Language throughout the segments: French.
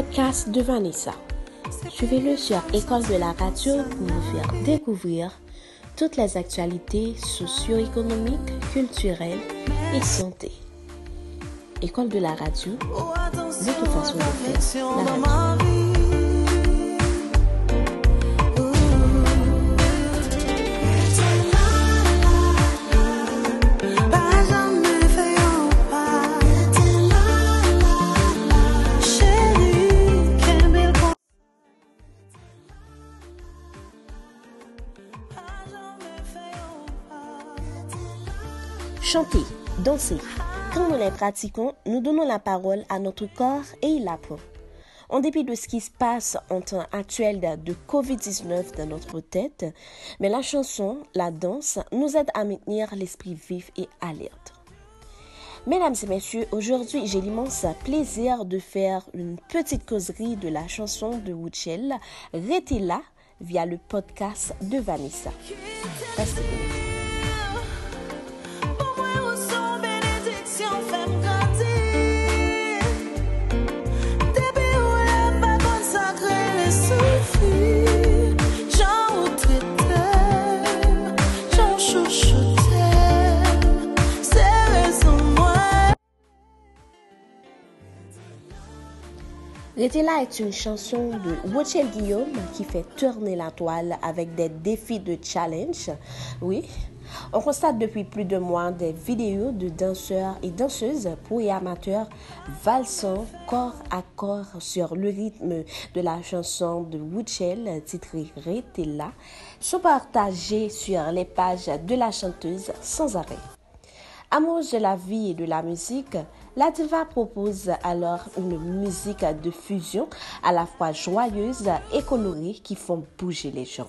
podcast de Vanessa. Suivez-le sur École de la radio pour vous faire découvrir toutes les actualités socio-économiques, culturelles et santé. École de la radio, votre façon de faire la radio. Chanter, danser. Quand nous les pratiquons, nous donnons la parole à notre corps et il apprend. En dépit de ce qui se passe en temps actuel de COVID-19 dans notre tête, mais la chanson, la danse nous aide à maintenir l'esprit vif et alerte. Mesdames et messieurs, aujourd'hui j'ai l'immense plaisir de faire une petite causerie de la chanson de Wuchel, Restez là, via le podcast de Vanessa. Restez là est une chanson de Wochel Guillaume qui fait tourner la toile avec des défis de challenge. Oui, on constate depuis plus de mois des vidéos de danseurs et danseuses pour et amateurs valsant corps à corps sur le rythme de la chanson de Woodshell titrée Retella sont partagées sur les pages de la chanteuse sans arrêt. Amoureuse de la vie et de la musique, la diva propose alors une musique de fusion à la fois joyeuse et colorée qui font bouger les gens.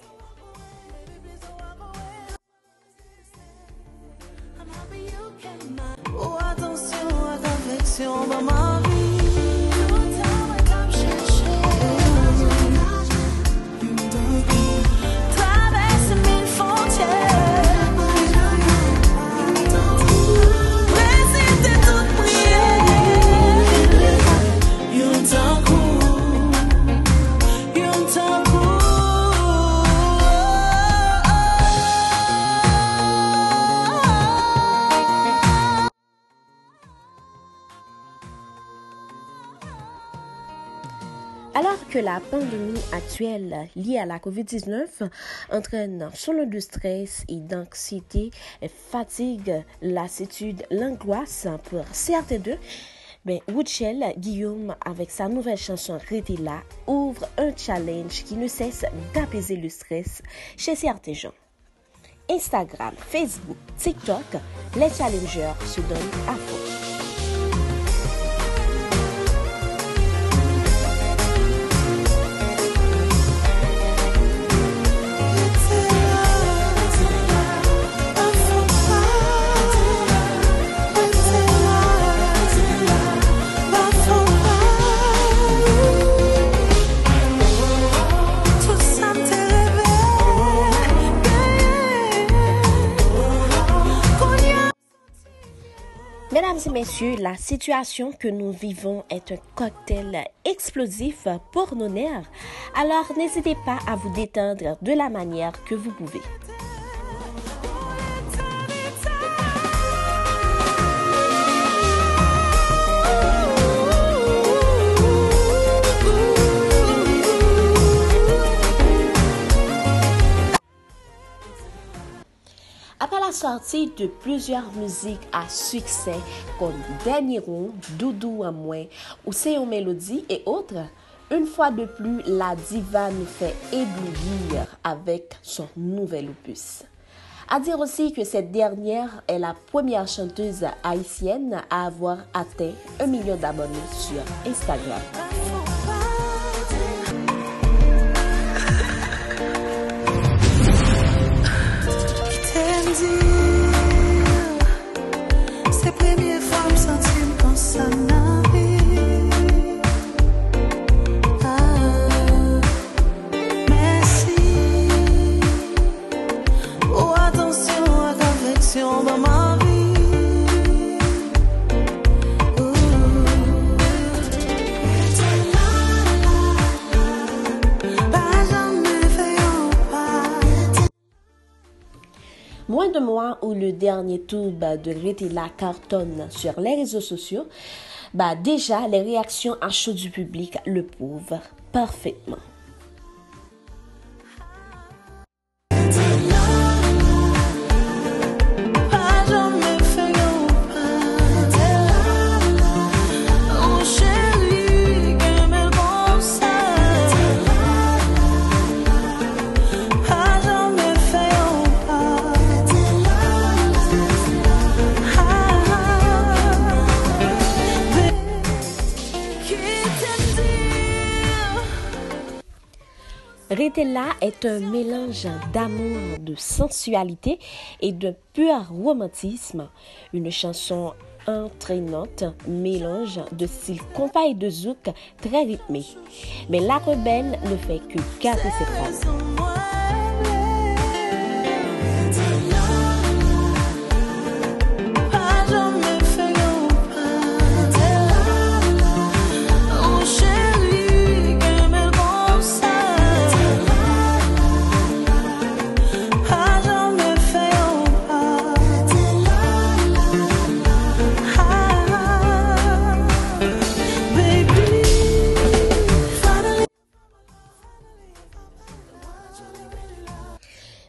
La pandémie actuelle liée à la COVID-19 entraîne son lot de stress et d'anxiété, fatigue, lassitude, l'angoisse pour certains d'eux, ben, Woodshell, Guillaume, avec sa nouvelle chanson là ouvre un challenge qui ne cesse d'apaiser le stress chez certains gens. Instagram, Facebook, TikTok, les challengers se donnent à. La situation que nous vivons est un cocktail explosif pour nos nerfs. Alors n'hésitez pas à vous détendre de la manière que vous pouvez. Sortie de plusieurs musiques à succès comme Dernier Rond, Doudou à moins C'est Mélodie et autres, une fois de plus, la diva nous fait éblouir avec son nouvel opus. À dire aussi que cette dernière est la première chanteuse haïtienne à avoir atteint un million d'abonnés sur Instagram. Mois où le dernier tube de Retila cartonne sur les réseaux sociaux, bah déjà les réactions à chaud du public le prouvent parfaitement. Retella est un mélange d'amour, de sensualité et de pur romantisme. Une chanson entraînante, mélange de style compas de zouk très rythmé. Mais la rebelle ne fait que garder ses phrases.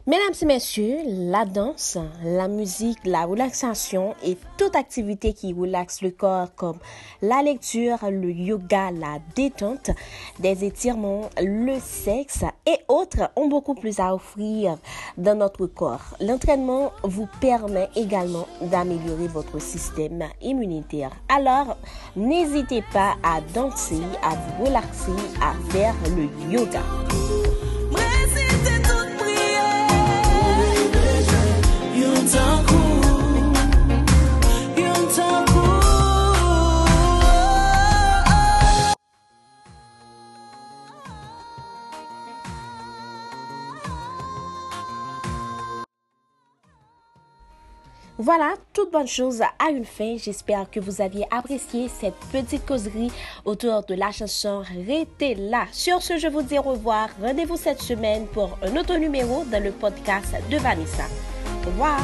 Mesdames et messieurs, la danse, la musique, la relaxation et toute activité qui relaxe le corps comme la lecture, le yoga, la détente, des étirements, le sexe et autres ont beaucoup plus à offrir dans notre corps. L'entraînement vous permet également d'améliorer votre système immunitaire. Alors, n'hésitez pas à danser, à vous relaxer, à faire le yoga. Voilà, toute bonne chose a une fin. J'espère que vous aviez apprécié cette petite causerie autour de la chanson Restez là. Sur ce, je vous dis au revoir. Rendez-vous cette semaine pour un autre numéro dans le podcast de Vanessa. Au revoir.